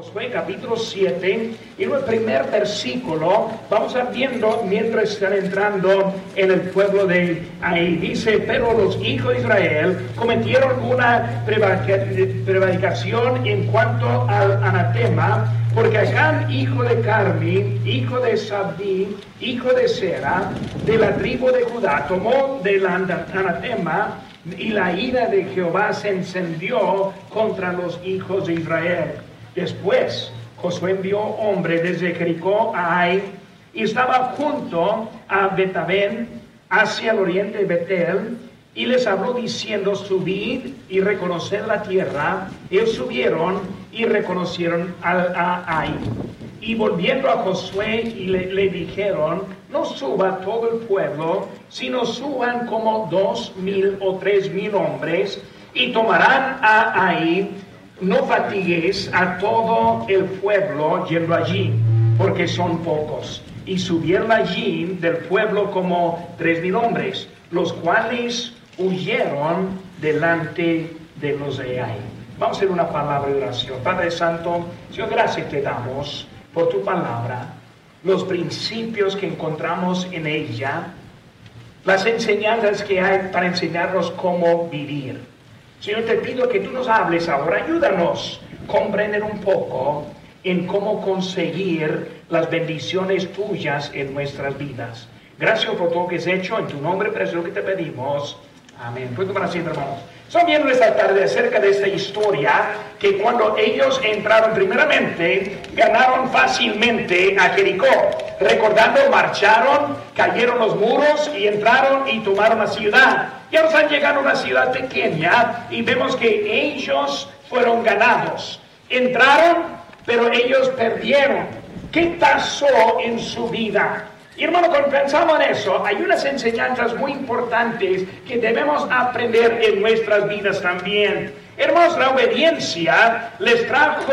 Josué capítulo 7, y en el primer versículo vamos a viendo mientras están entrando en el pueblo de ahí. Dice, pero los hijos de Israel cometieron una prevaricación en cuanto al anatema, porque Acán, hijo de Carmi, hijo de Sabí, hijo de Sera, de la tribu de Judá, tomó del anatema y la ira de Jehová se encendió contra los hijos de Israel. Después, Josué envió hombre desde Jericó a Ai y estaba junto a Betabén hacia el oriente de Betel y les habló diciendo, subid y reconocer la tierra. Ellos subieron y reconocieron a, Ai. Y volviendo a Josué y le, le, dijeron, no suba todo el pueblo, sino suban como dos mil o tres mil hombres y tomarán a Ai no fatigues a todo el pueblo yendo allí, porque son pocos. Y subieron allí del pueblo como tres mil hombres, los cuales huyeron delante de los de ahí. Vamos a hacer una palabra de oración. Padre Santo, Señor, gracias te damos por tu palabra, los principios que encontramos en ella, las enseñanzas que hay para enseñarnos cómo vivir. Señor, te pido que tú nos hables ahora, ayúdanos a comprender un poco en cómo conseguir las bendiciones tuyas en nuestras vidas. Gracias por todo lo que has hecho, en tu nombre, lo que te pedimos. Amén. Puedo para siempre, hermanos. Estamos viendo esta tarde acerca de esta historia que cuando ellos entraron primeramente, ganaron fácilmente a Jericó. Recordando, marcharon, cayeron los muros y entraron y tomaron la ciudad. Y ahora están llegando a una ciudad pequeña y vemos que ellos fueron ganados. Entraron, pero ellos perdieron. ¿Qué pasó en su vida? Y hermano, cuando pensamos en eso, hay unas enseñanzas muy importantes que debemos aprender en nuestras vidas también. Hermanos, la obediencia les trajo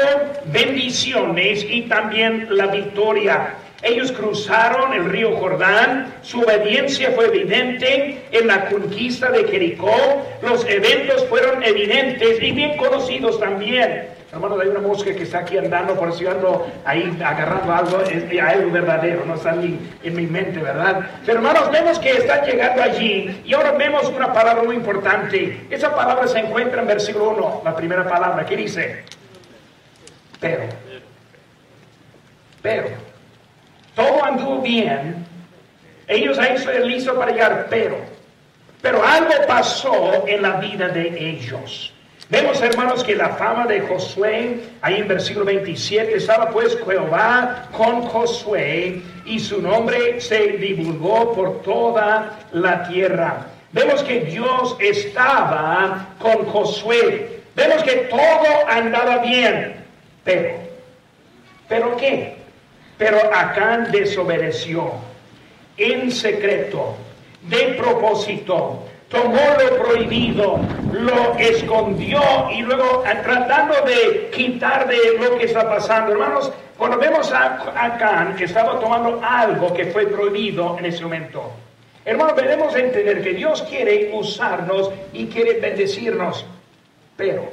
bendiciones y también la victoria. Ellos cruzaron el río Jordán, su obediencia fue evidente en la conquista de Jericó, los eventos fueron evidentes y bien conocidos también. Hermanos, hay una mosca que está aquí andando, por si ando ahí agarrando algo, es algo verdadero, no está en mi mente, ¿verdad? Pero hermanos, vemos que están llegando allí y ahora vemos una palabra muy importante. Esa palabra se encuentra en versículo 1, la primera palabra, ¿qué dice? Pero. Pero. Todo anduvo bien. Ellos ahí se listos para llegar, pero, pero algo pasó en la vida de ellos. Vemos, hermanos, que la fama de Josué, ahí en versículo 27, estaba pues Jehová con Josué y su nombre se divulgó por toda la tierra. Vemos que Dios estaba con Josué. Vemos que todo andaba bien. Pero, ¿pero qué? Pero Acán desobedeció en secreto, de propósito, tomó lo prohibido, lo escondió y luego tratando de quitar de lo que está pasando. Hermanos, cuando vemos a Acán que estaba tomando algo que fue prohibido en ese momento, hermanos, debemos entender que Dios quiere usarnos y quiere bendecirnos, pero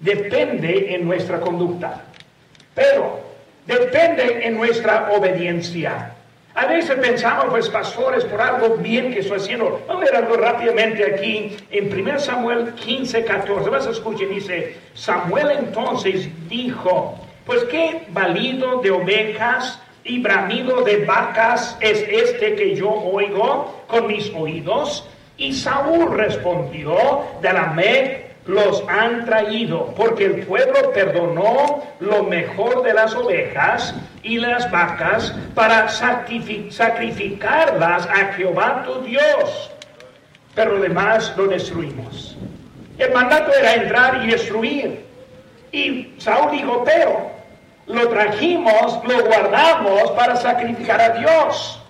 depende en nuestra conducta. Pero depende en nuestra obediencia. A veces pensamos, pues pastores, por algo bien que estoy haciendo. Vamos a ver algo rápidamente aquí en 1 Samuel 15, 14. Vas a escuchar, dice, Samuel entonces dijo, pues qué valido de ovejas y bramido de vacas es este que yo oigo con mis oídos. Y Saúl respondió, de la Mec los han traído, porque el pueblo perdonó lo mejor de las ovejas y las vacas para sacrificarlas a Jehová tu Dios. Pero lo demás lo destruimos. El mandato era entrar y destruir. Y Saúl dijo, pero lo trajimos, lo guardamos para sacrificar a Dios.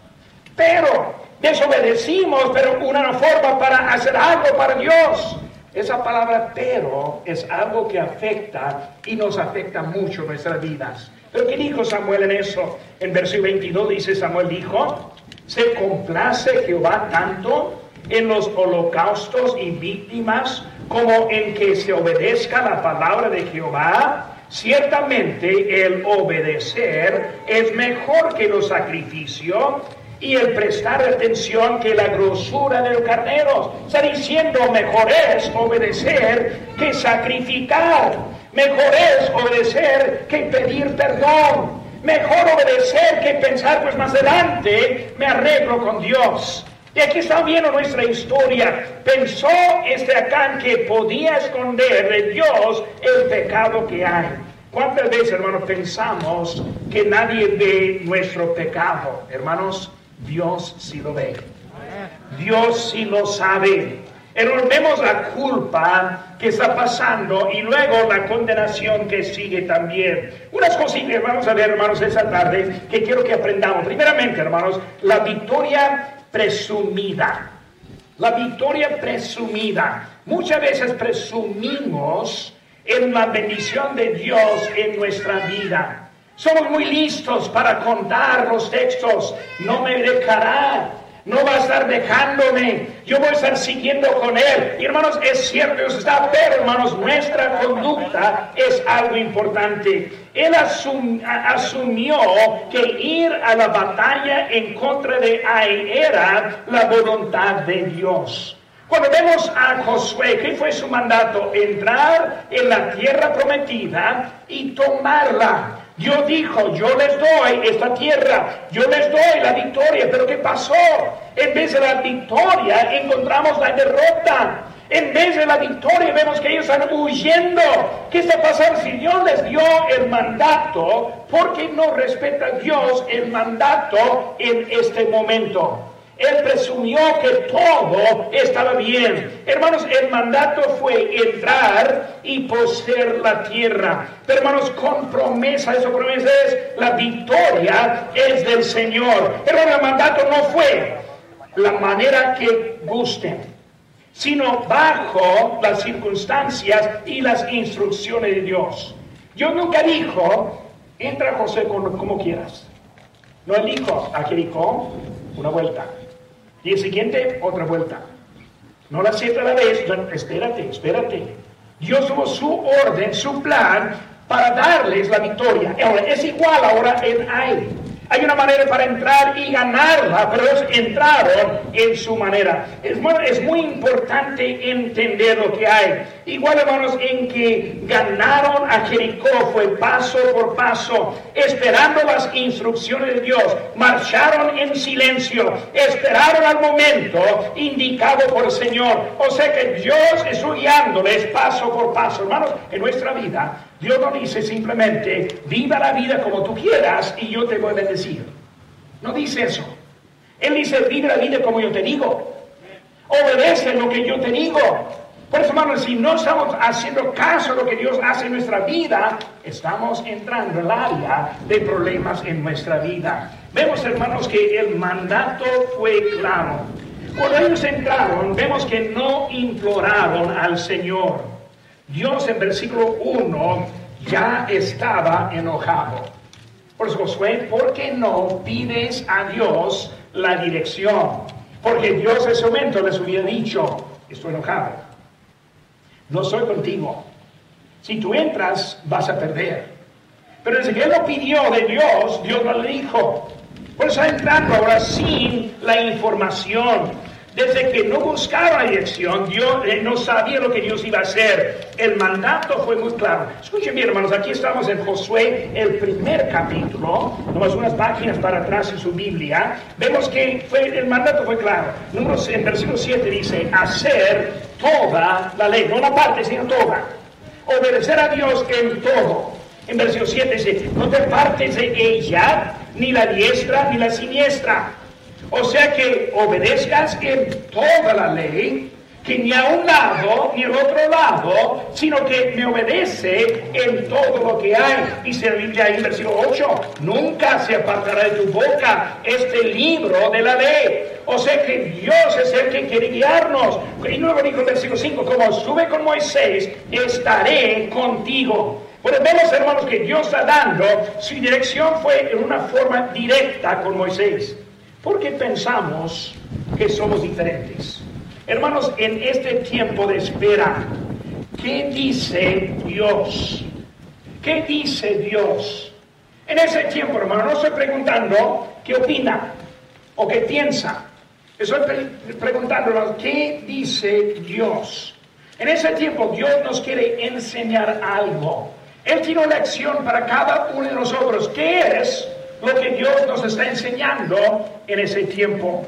Pero desobedecimos, pero una forma para hacer algo para Dios. Esa palabra pero es algo que afecta y nos afecta mucho nuestras vidas. Pero ¿qué dijo Samuel en eso? En versículo 22 dice Samuel dijo, se complace Jehová tanto en los holocaustos y víctimas como en que se obedezca la palabra de Jehová. Ciertamente el obedecer es mejor que los sacrificios y el prestar atención que la grosura del carnero. Está diciendo mejor es obedecer que sacrificar. Mejor es obedecer que pedir perdón. Mejor obedecer que pensar, pues más adelante me arreglo con Dios. Y aquí está viendo nuestra historia. Pensó este Acán que podía esconder de Dios el pecado que hay. ¿Cuántas veces, hermanos, pensamos que nadie ve nuestro pecado? Hermanos, Dios sí lo ve. Dios sí lo sabe. Hermanos, vemos la culpa que está pasando y luego la condenación que sigue también. Unas cositas vamos a ver, hermanos, esta tarde que quiero que aprendamos. Primeramente, hermanos, la victoria presumida. La victoria presumida. Muchas veces presumimos en la bendición de Dios en nuestra vida. Somos muy listos para contar los textos. No me dejará no va a estar dejándome, yo voy a estar siguiendo con Él. Y hermanos, es cierto, está, pero hermanos, nuestra conducta es algo importante. Él asumió que ir a la batalla en contra de Ai era la voluntad de Dios. Cuando vemos a Josué, ¿qué fue su mandato? Entrar en la tierra prometida y tomarla. Dios dijo, yo les doy esta tierra, yo les doy la victoria, pero ¿qué pasó? En vez de la victoria encontramos la derrota. En vez de la victoria vemos que ellos están huyendo. ¿Qué está pasando si Dios les dio el mandato? ¿Por qué no respeta Dios el mandato en este momento? Él presumió que todo estaba bien. Hermanos, el mandato fue entrar y poseer la tierra. Pero hermanos, con promesa, esa promesa es la victoria es del Señor. Pero el mandato no fue la manera que gusten, sino bajo las circunstancias y las instrucciones de Dios. Dios nunca dijo, entra José como, quieras. No dijo, aquí una vuelta el siguiente, otra vuelta. No la siete a la vez, espérate, espérate. Dios tuvo su orden, su plan para darles la victoria. Ahora, es igual ahora en Ai. Hay una manera para entrar y ganarla, pero ellos entraron en su manera. Es muy, es importante entender lo que hay. Igual, hermanos, en que ganaron a Jericó fue paso por paso, esperando las instrucciones de Dios. Marcharon en silencio, esperaron al momento indicado por el Señor. O sea que Dios estuvo guiándoles paso por paso. Hermanos, en nuestra vida Dios no dice simplemente, viva la vida como tú quieras y yo te voy a bendecir. No dice eso. Él dice, vive la vida como yo te digo. Obedece lo que yo te digo. Por eso, hermanos, si no estamos haciendo caso a lo que Dios hace en nuestra vida, estamos entrando en el área de problemas en nuestra vida. Vemos, hermanos, que el mandato fue claro. Cuando ellos entraron, vemos que no imploraron al Señor. Dios en versículo 1 ya estaba enojado. Por eso Josué, ¿por qué no pides a Dios la dirección? Porque Dios en ese momento les hubiera dicho, estoy enojado, no soy contigo. Si tú entras, vas a perder. Pero desde que él lo pidió de Dios, Dios no le dijo. Por eso está entrando ahora sin la información desde que no buscaba dirección, Dios eh, no sabía lo que Dios iba a hacer. El mandato fue muy claro. Escuchen bien, hermanos, aquí estamos en Josué, el primer capítulo, nomás unas páginas para atrás en su Biblia. Vemos que fue, el mandato fue claro. Número, en versículo 7 dice, hacer toda la ley, no una parte, sino toda. Obedecer a Dios en todo. En versículo 7 dice, no te partes de ella, ni la diestra ni la siniestra o sea que obedezcas en toda la ley, que ni a un lado ni al otro lado, sino que me obedece en todo lo que hay. Dice la Biblia ahí versículo 8, nunca se apartará de tu boca este libro de la ley. O sea que Dios es el que quiere guiarnos. Y luego dijo en versículo 5, como sube con Moisés, estaré contigo. Bueno, vemos hermanos que Dios está dando, su dirección fue en una forma directa con Moisés. Porque pensamos que somos diferentes. Hermanos, en este tiempo de espera, ¿qué dice Dios? ¿Qué dice Dios? En ese tiempo, hermano, no estoy preguntando qué opina o qué piensa. Estoy preguntándonos qué dice Dios. En ese tiempo Dios nos quiere enseñar algo. Él tiene una lección para cada uno de nosotros. ¿Qué es lo que Dios nos está enseñando en ese tiempo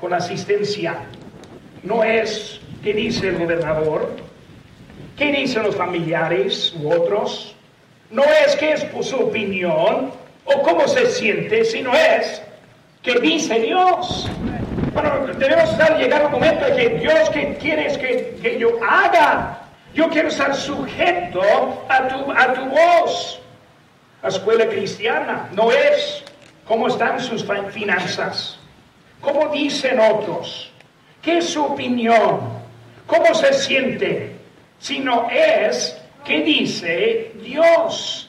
con asistencia? No es qué dice el gobernador, qué dicen los familiares u otros. No es qué es su opinión o cómo se siente, sino es qué dice Dios. Bueno, debemos estar llegar a un momento en que Dios que quieres que, que yo haga. Yo quiero estar sujeto a tu, a tu voz. La escuela cristiana no es cómo están sus finanzas, cómo dicen otros, qué es su opinión, cómo se siente, sino es qué dice Dios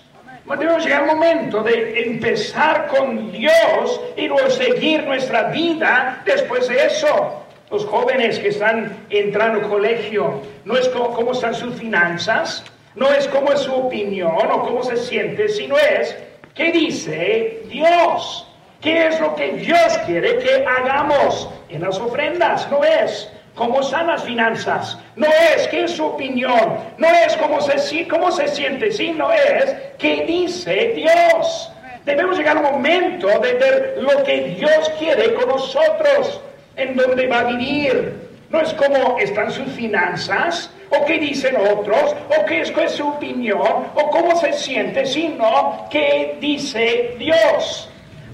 debemos llegar al momento de empezar con Dios y luego seguir nuestra vida después de eso. Los jóvenes que están entrando al colegio, no es cómo, están sus finanzas, no es cómo es su opinión o cómo se siente, sino es qué dice Dios. ¿Qué es lo que Dios quiere que hagamos en las ofrendas? No es cómo están las finanzas, no es qué es su opinión, no es cómo se, cómo se siente, sino es qué dice Dios. Debemos llegar al momento de ver lo que Dios quiere con nosotros, en dónde va a vivir. No es cómo están sus finanzas, o qué dicen otros, o qué es, su opinión, o cómo se siente, sino qué dice Dios.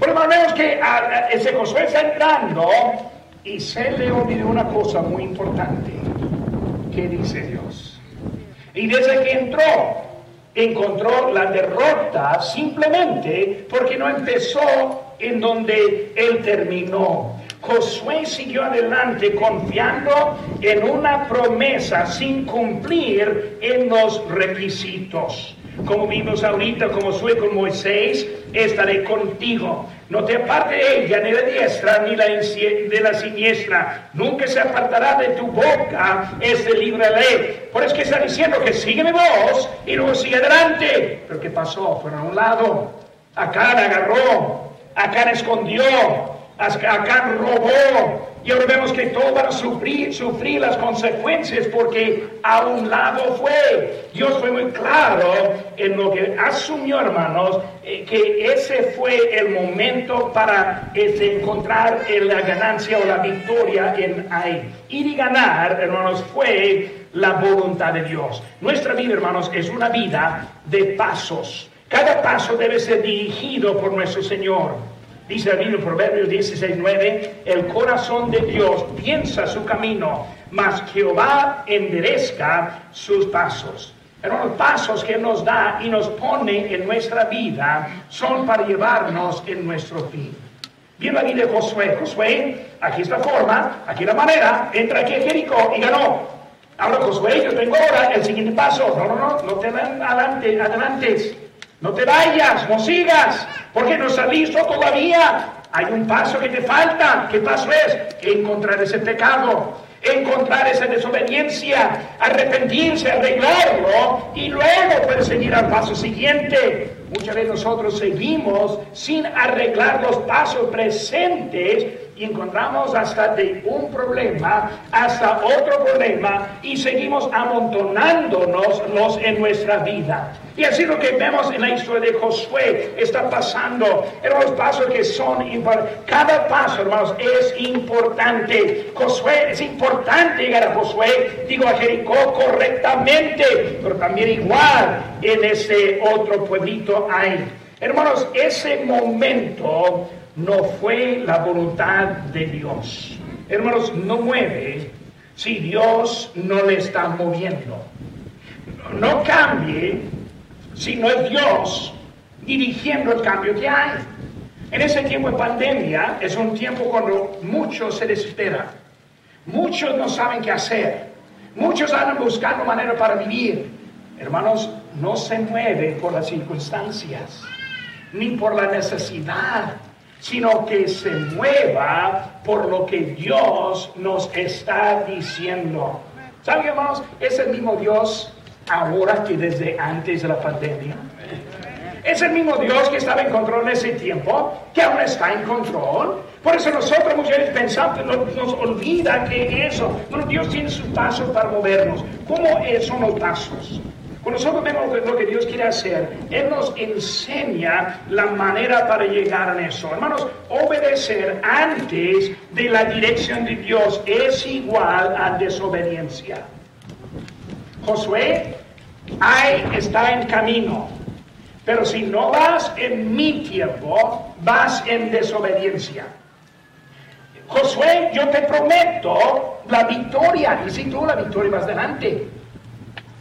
Lo menos que ese Josué está entrando y se le olvidó una cosa muy importante. ¿Qué dice Dios? Y desde que entró, encontró la derrota simplemente porque no empezó en donde él terminó. Josué siguió adelante confiando en una promesa sin cumplir en los requisitos. Como vimos ahorita, como con Moisés, estaré contigo. No te aparte de ella, ni de diestra, ni de la siniestra. Nunca se apartará de tu boca este libro de ley. Por eso que está diciendo que sígueme vos y luego sigue adelante. Pero ¿qué pasó? Fueron a un lado. Acá agarró, acá escondió, acá robó, y ahora vemos que todos van a sufrir, las consecuencias porque a un lado fue. Dios fue muy claro en lo que asumió, hermanos, eh, que ese fue el momento para este, encontrar la ganancia o la victoria en ahí. Ir y ganar, hermanos, fue la voluntad de Dios. Nuestra vida, hermanos, es una vida de pasos. Cada paso debe ser dirigido por nuestro Señor. Dice el libro Proverbios 16, 9, el corazón de Dios piensa su camino, mas Jehová enderezca sus pasos. Pero los pasos que nos da y nos pone en nuestra vida son para llevarnos en nuestro fin. La vida de Josué. Josué, aquí está la forma, aquí la manera, entra aquí a Jericó y ganó. Ahora Josué, yo tengo ahora el siguiente paso. No, no, no, no te adelante, adelante. No te vayas, no sigas, porque no estás listo todavía. Hay un paso que te falta. ¿Qué paso es? Encontrar ese pecado, encontrar esa desobediencia, arrepentirse, arreglarlo y luego perseguir al paso siguiente. Muchas veces nosotros seguimos sin arreglar los pasos presentes y encontramos hasta de un problema hasta otro problema y seguimos amontonándonos los en nuestra vida. Y así lo que vemos en la historia de Josué está pasando los pasos que son importantes. Cada paso, hermanos, es importante. Josué, es importante llegar a Josué, digo a Jericó correctamente, pero también igual en ese otro pueblito hay. Hermanos, ese momento no fue la voluntad de Dios. Hermanos, no mueve si Dios no le está moviendo. No cambie si no es Dios dirigiendo el cambio que hay. En ese tiempo de pandemia es un tiempo cuando muchos se desesperan. Muchos no saben qué hacer. Muchos andan buscando manera para vivir. Hermanos, no se mueve por las circunstancias, ni por la necesidad sino que se mueva por lo que Dios nos está diciendo. ¿Saben, hermanos? Es el mismo Dios ahora que desde antes de la pandemia. Es el mismo Dios que estaba en control en ese tiempo, que ahora está en control. Por eso nosotros veces pensamos, nos, nos olvida que eso, Dios tiene sus pasos para movernos. ¿Cómo son los pasos? Cuando nosotros vemos lo que Dios quiere hacer, Él nos enseña la manera para llegar a eso. Hermanos, obedecer antes de la dirección de Dios es igual a desobediencia. Josué, ahí está en camino. Pero si no vas en mi tiempo, vas en desobediencia. Josué, yo te prometo la victoria. Y si tú la victoria vas delante.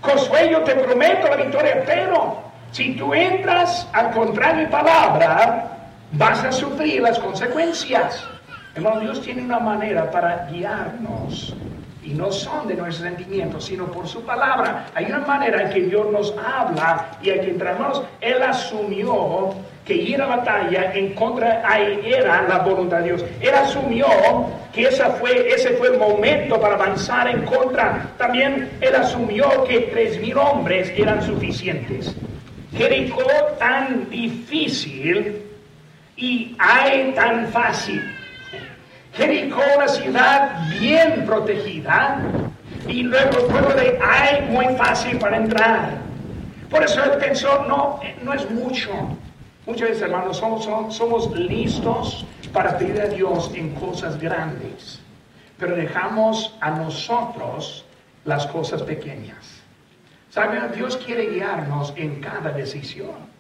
Josué, yo te prometo la victoria, pero si tú entras al contrario de palabra, vas a sufrir las consecuencias. Hermano, Dios tiene una manera para guiarnos y no son de nuestros sentimientos, sino por su palabra. Hay una manera en que Dios nos habla y hay que entrarnos. Él asumió que ir a batalla en contra era la voluntad de Dios. Él asumió que esa fue, ese fue el momento para avanzar en contra. También él asumió que tres mil hombres eran suficientes. Jericó tan difícil y hay tan fácil. Jericó, una ciudad bien protegida, y luego el pueblo de Ay muy fácil para entrar. Por eso él pensó, no, no es mucho. Muchas veces, hermanos, somos, listos para pedir a Dios en cosas grandes, pero dejamos a nosotros las cosas pequeñas. ¿Saben? Dios quiere guiarnos en cada decisión.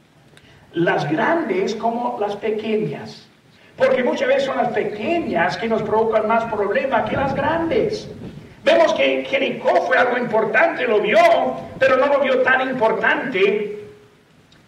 Las grandes como las pequeñas. Porque muchas veces son las pequeñas que nos provocan más problemas que las grandes. Vemos que Jericó fue algo importante, lo vio, pero no lo vio tan importante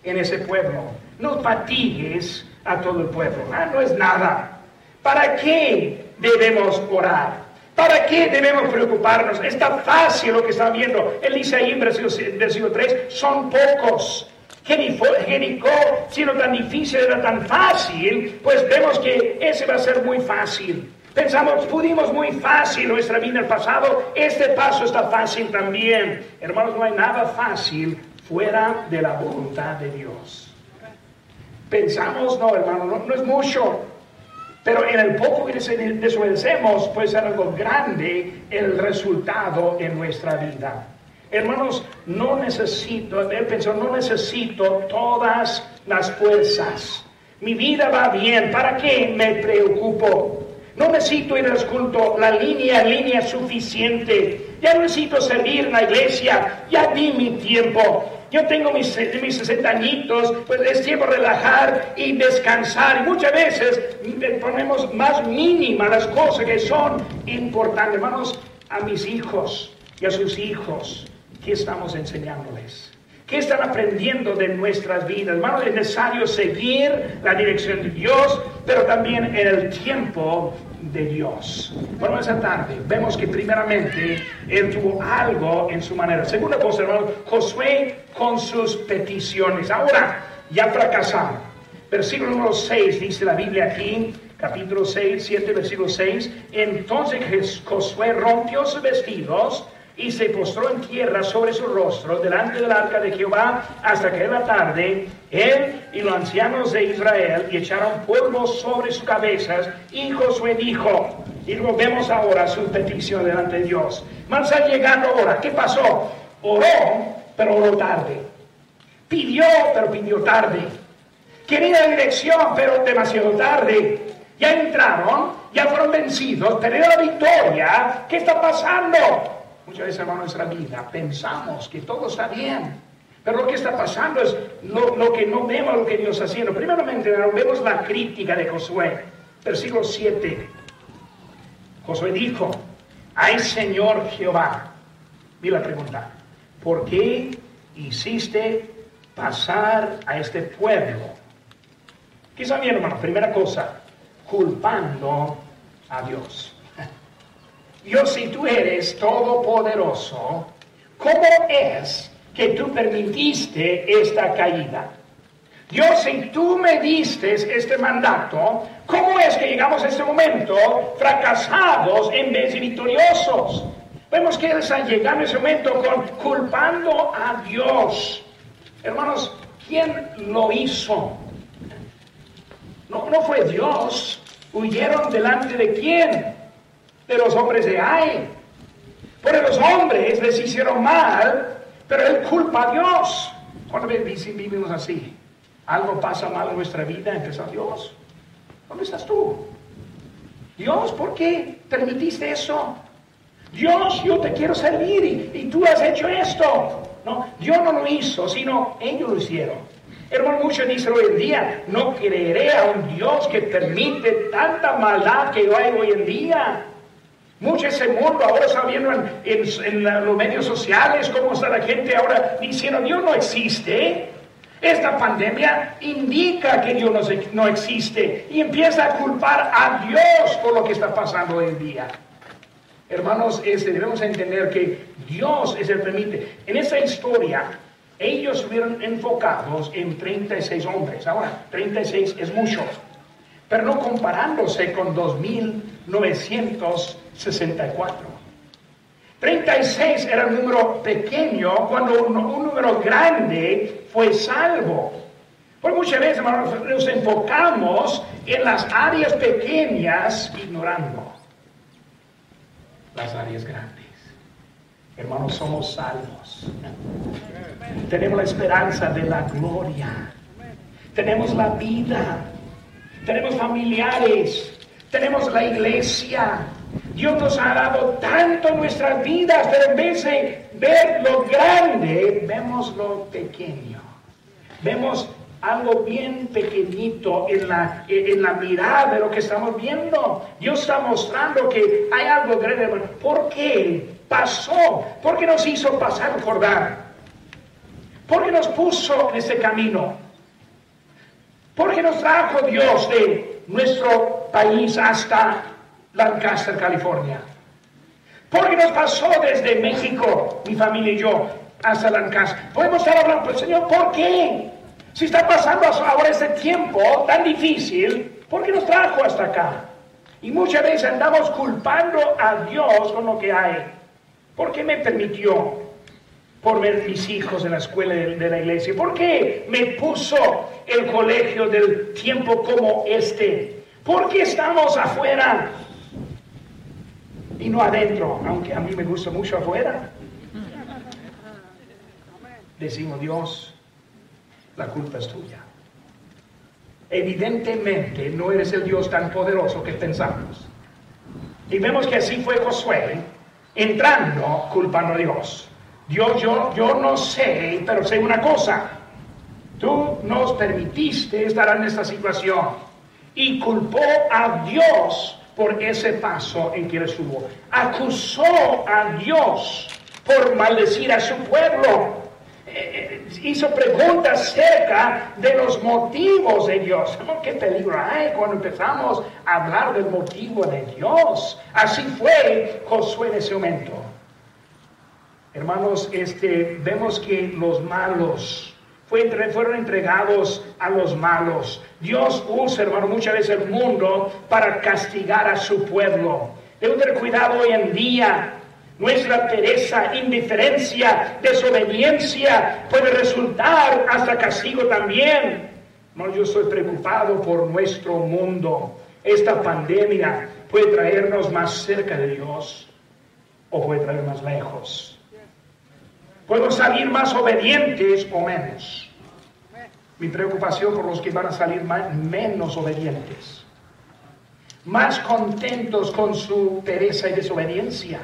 en ese pueblo. No fatigues a todo el pueblo, ¿ah? no es nada. ¿Para qué debemos orar? ¿Para qué debemos preocuparnos? Está fácil lo que están viendo. Dice ahí en versículo 3, son pocos. Jericó, siendo tan difícil, era tan fácil, pues vemos que ese va a ser muy fácil. Pensamos, pudimos muy fácil nuestra vida en el pasado, este paso está fácil también. Hermanos, no hay nada fácil fuera de la voluntad de Dios. Pensamos, no, hermano, no, es mucho, pero en el poco que desobedecemos puede ser algo grande el resultado en nuestra vida. Hermanos, no necesito, él pensó, no necesito todas las fuerzas. Mi vida va bien, ¿para qué me preocupo? No necesito ir al culto, la línea, línea suficiente. Ya no necesito servir en la iglesia, ya di mi tiempo. Yo tengo mis, mis 60 añitos, pues es tiempo de relajar y descansar. Y muchas veces ponemos más mínimas las cosas que son importantes. Hermanos, a mis hijos y a sus hijos, ¿Qué estamos enseñándoles? ¿Qué están aprendiendo de nuestras vidas? Hermano, es necesario seguir la dirección de Dios, pero también en el tiempo de Dios. Bueno, esa tarde vemos que primeramente él tuvo algo en su manera. Segunda cosa, Josué con sus peticiones. Ahora, ya fracasaron. Versículo número 6 dice la Biblia aquí, capítulo 6, 7, versículo 6. Entonces Josué rompió sus vestidos y se postró en tierra sobre su rostro delante del arca de Jehová hasta que en la tarde él y los ancianos de Israel y echaron polvo sobre sus cabezas y Josué dijo, y vemos ahora su petición delante de Dios. Más al llegando ahora, ¿qué pasó? Oró, pero oró tarde. Pidió, pero pidió tarde. Quería dirección, pero demasiado tarde. Ya entraron, ya fueron vencidos, tener la victoria. ¿Qué está pasando? Muchas veces, en nuestra vida pensamos que todo está bien. Pero lo que está pasando es lo, que no vemos lo que Dios está haciendo. Primeramente, vemos la crítica de Josué. Versículo 7. Josué dijo, ay Señor Jehová. Vi la pregunta, ¿por qué hiciste pasar a este pueblo? ¿Qué está bien, hermano? Primera cosa, culpando a Dios. Dios, si tú eres todopoderoso, ¿cómo es que tú permitiste esta caída? Dios, si tú me diste este mandato, ¿cómo es que llegamos a este momento fracasados en vez de victoriosos? Vemos que él está llegando en ese momento culpando a Dios. Hermanos, ¿quién lo hizo? No, no fue Dios. ¿Huyeron delante de quién? De los hombres de Ai. Porque los hombres les hicieron mal, pero él culpa a Dios. ¿Cuántas veces vivimos así? Algo pasa mal en nuestra vida, empieza Dios. ¿Dónde estás tú? Dios, ¿por qué permitiste eso? Dios, yo te quiero servir y, tú has hecho esto. No, Dios no lo hizo, sino ellos lo hicieron. Hermano, muchos dicen hoy en día, no creeré a un Dios que permite tanta maldad que hay hoy en día. Mucho ese mundo ahora está viendo en, los medios sociales cómo está la gente ahora diciendo Dios no existe. Esta pandemia indica que Dios no, existe y empieza a culpar a Dios por lo que está pasando hoy en día. Hermanos, este, debemos entender que Dios es el permite. En esa historia, ellos estuvieron enfocados en 36 hombres. Ahora, 36 es mucho, pero no comparándose con 2.964. 36 era un número pequeño cuando un, número grande fue salvo. Por muchas veces, hermanos, nos enfocamos en las áreas pequeñas ignorando las áreas grandes. Hermanos, somos salvos. Tenemos la esperanza de la gloria. Tenemos la vida. Tenemos familiares. Tenemos la iglesia. Dios nos ha dado tanto en nuestras vidas, pero en vez de ver lo grande, vemos lo pequeño. Vemos algo bien pequeñito en la, en la mirada de lo que estamos viendo. Dios está mostrando que hay algo grande. ¿Por qué pasó? ¿Por qué nos hizo pasar Jordán? ¿Por qué nos puso en ese camino? ¿Por qué nos trajo Dios de nuestro país hasta Lancaster, California? ¿Por qué nos pasó desde México, mi familia y yo, hasta Lancaster? Podemos estar hablando, pues Señor, ¿por qué? Si está pasando ahora este tiempo tan difícil, ¿por qué nos trajo hasta acá? Y muchas veces andamos culpando a Dios con lo que hay. ¿Por qué me permitió por ver mis hijos en la escuela de, de la iglesia? ¿Por qué me puso el colegio del tiempo como este? ¿Por qué estamos afuera y no adentro? Aunque a mí me gusta mucho afuera. Decimos Dios, la culpa es tuya. Evidentemente no eres el Dios tan poderoso que pensamos. Y vemos que así fue Josué, entrando culpando a Dios. Dios, yo, yo no sé, pero sé una cosa. Tú nos permitiste estar en esta situación y culpó a Dios por ese paso en que estuvo. Acusó a Dios por maldecir a su pueblo hizo preguntas acerca de los motivos de Dios. ¿Qué peligro hay cuando empezamos a hablar del motivo de Dios? Así fue Josué en ese momento. Hermanos, este, vemos que los malos fueron entregados a los malos. Dios usa, hermano, muchas veces el mundo para castigar a su pueblo. Debemos tener cuidado hoy en día nuestra pereza, indiferencia, desobediencia puede resultar hasta castigo también. No, yo estoy preocupado por nuestro mundo. Esta pandemia puede traernos más cerca de Dios o puede traer más lejos. Podemos salir más obedientes o menos. Mi preocupación por los que van a salir menos obedientes. Más contentos con su pereza y desobediencia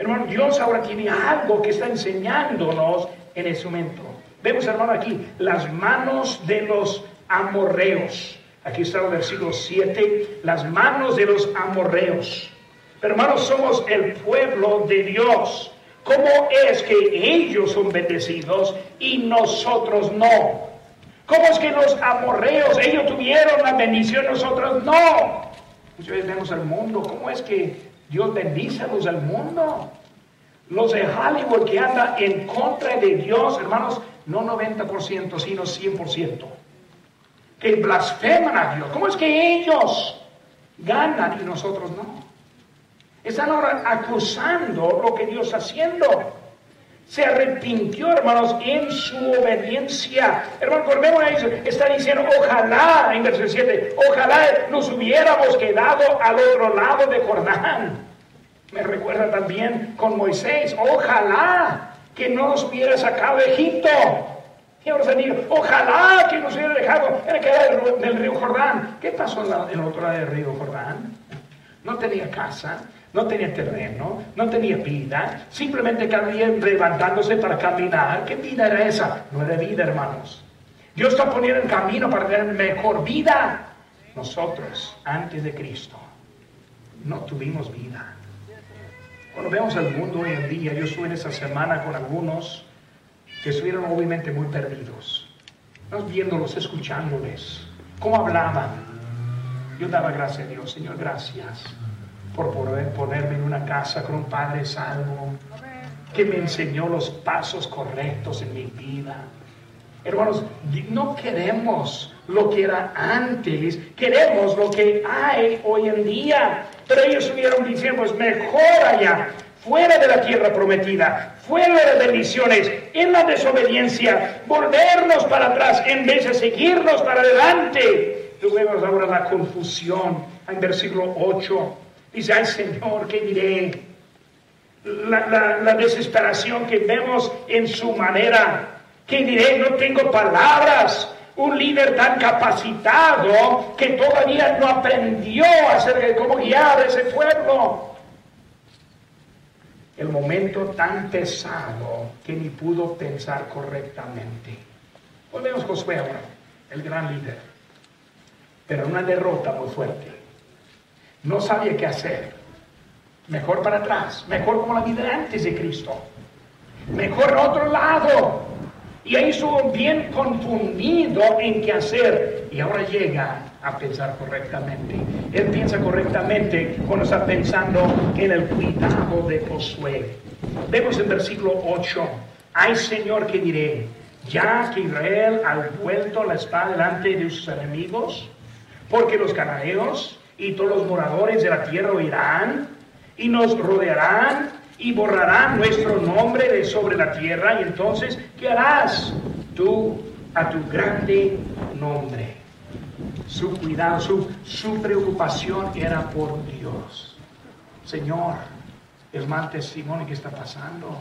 Hermano, Dios ahora tiene algo que está enseñándonos en ese momento. Vemos, hermano, aquí las manos de los amorreos. Aquí está el versículo 7, las manos de los amorreos. Hermanos, somos el pueblo de Dios. ¿Cómo es que ellos son bendecidos y nosotros no? ¿Cómo es que los amorreos, ellos tuvieron la bendición, nosotros no? Muchas veces vemos el mundo, ¿cómo es que Dios bendice a los del mundo. Los de Hollywood que andan en contra de Dios, hermanos, no 90%, sino 100%. Que blasfeman a Dios. ¿Cómo es que ellos ganan y nosotros no? Están ahora acusando lo que Dios está haciendo. Se arrepintió, hermanos, en su obediencia. Hermanos, volvemos. Está diciendo, ojalá, en versículo 7, ojalá nos hubiéramos quedado al otro lado de Jordán. Me recuerda también con Moisés, ojalá que no nos hubiera sacado de Egipto. Y ahora se ojalá que nos hubiera dejado en el del río Jordán. ¿Qué pasó en el otro lado del río Jordán? No tenía casa, no tenía terreno, no tenía vida, simplemente cabía levantándose para caminar. ¿Qué vida era esa? No era vida, hermanos. Dios está poniendo en camino para tener mejor vida. Nosotros, antes de Cristo, no tuvimos vida. Cuando vemos el mundo hoy en día, yo estuve en esa semana con algunos que estuvieron obviamente muy perdidos, no viéndolos, escuchándoles, cómo hablaban. Yo daba gracias a Dios, Señor, gracias por poder ponerme en una casa con un Padre salvo, que me enseñó los pasos correctos en mi vida. Hermanos, no queremos lo que era antes, queremos lo que hay hoy en día. Pero ellos estuvieron diciendo, pues mejor allá, fuera de la tierra prometida, fuera de las bendiciones, en la desobediencia, volvernos para atrás en vez de seguirnos para adelante. Luego ahora la confusión en versículo 8. Dice, ay Señor, ¿qué diré? La, desesperación que vemos en su manera. ¿Qué diré? No tengo palabras un líder tan capacitado que todavía no aprendió acerca de cómo guiar a ese pueblo el momento tan pesado que ni pudo pensar correctamente. Volvemos Josué ahora, el gran líder, pero una derrota muy fuerte. No sabía qué hacer. Mejor para atrás, mejor como la vida antes de Cristo, mejor a otro lado. Y ahí estuvo bien confundido en qué hacer. Y ahora llega a pensar correctamente. Él piensa correctamente cuando está pensando en el cuidado de Josué. Vemos en versículo 8, ay Señor, ¿qué diré? Ya que Israel ha vuelto la espada delante de sus enemigos, porque los cananeos y todos los moradores de la tierra oirán y nos rodearán y borrarán nuestro nombre de sobre la tierra. Y entonces, ¿qué harás tú a tu grande nombre? su cuidado, su, preocupación era por Dios. Señor, mal testimonio que está pasando.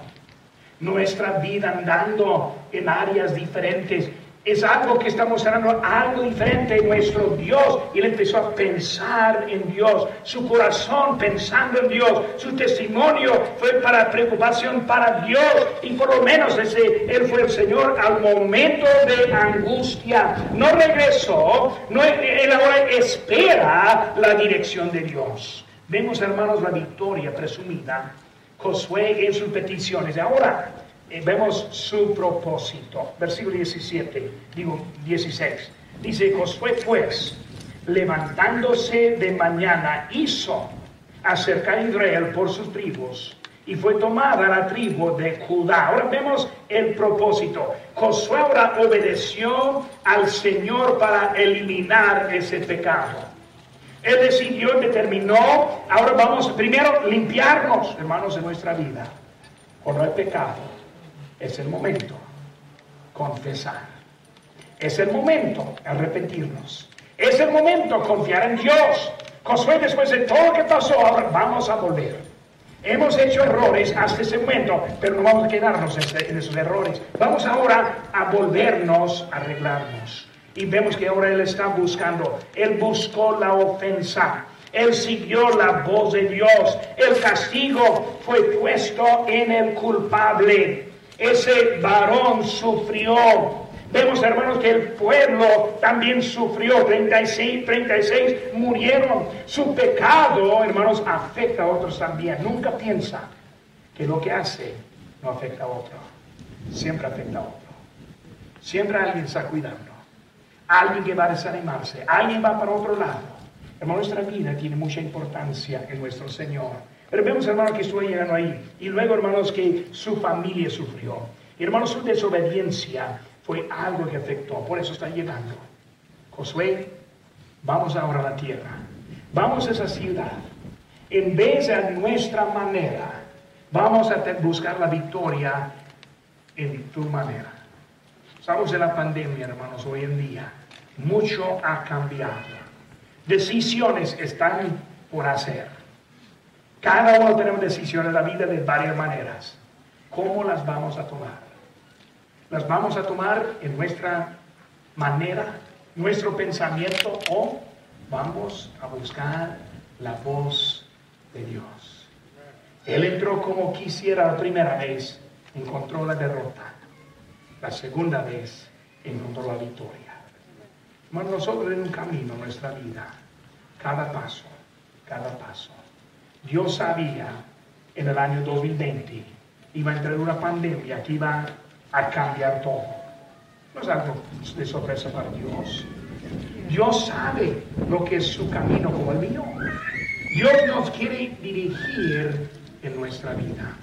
Nuestra vida andando en áreas diferentes es algo que está mostrando algo diferente en nuestro Dios. Y él empezó a pensar en Dios, su corazón pensando en Dios, su testimonio fue para preocupación para Dios. Y por lo menos ese, él fue el Señor al momento de angustia. No regresó, no, él ahora espera la dirección de Dios. Vemos, hermanos, la victoria presumida. Josué en sus peticiones. Ahora, vemos su propósito. Versículo 17, digo 16. Dice, Josué pues, levantándose de mañana, hizo acercar a Israel por sus tribus y fue tomada la tribu de Judá. Ahora vemos el propósito. Josué ahora obedeció al Señor para eliminar ese pecado. Él decidió y determinó, ahora vamos primero limpiarnos, hermanos, de nuestra vida. Cuando hay pecado, es el momento confesar. Es el momento arrepentirnos. Es el momento confiar en Dios. Josué, después de todo lo que pasó, ahora vamos a volver. Hemos hecho errores hasta ese momento, pero no vamos a quedarnos en esos errores. Vamos ahora a volvernos, a arreglarnos. Y vemos que ahora Él está buscando. Él buscó la ofensa. Él siguió la voz de Dios. El castigo fue puesto en el culpable ese varón sufrió. Vemos, hermanos, que el pueblo también sufrió. 36, 36 murieron. Su pecado, hermanos, afecta a otros también. Nunca piensa que lo que hace no afecta a otro. Siempre afecta a otro. Siempre alguien está cuidando. Alguien que va a desanimarse. Alguien va para otro lado. Hermanos, nuestra vida tiene mucha importancia en nuestro Señor. Pero vemos, hermanos, que estuvo llegando ahí. Y luego, hermanos, que su familia sufrió. Y, hermanos, su desobediencia fue algo que afectó. Por eso está llegando. Josué, vamos ahora a la tierra. Vamos a esa ciudad. en vez de nuestra manera, vamos a buscar la victoria en tu manera. Estamos en la pandemia, hermanos, hoy en día. Mucho ha cambiado. Decisiones están por hacer. Cada uno tenemos decisiones en la vida de varias maneras. ¿Cómo las vamos a tomar? ¿Las vamos a tomar en nuestra manera, nuestro pensamiento o vamos a buscar la voz de Dios? Él entró como quisiera la primera vez, encontró la derrota. La segunda vez encontró la victoria. Nosotros en un camino nuestra vida, cada paso, cada paso. Dios sabía en el año 2020 iba a entrar una pandemia que iba a cambiar todo. No es algo de sorpresa para Dios. Dios sabe lo que es su camino como el mío. Dios nos quiere dirigir en nuestra vida.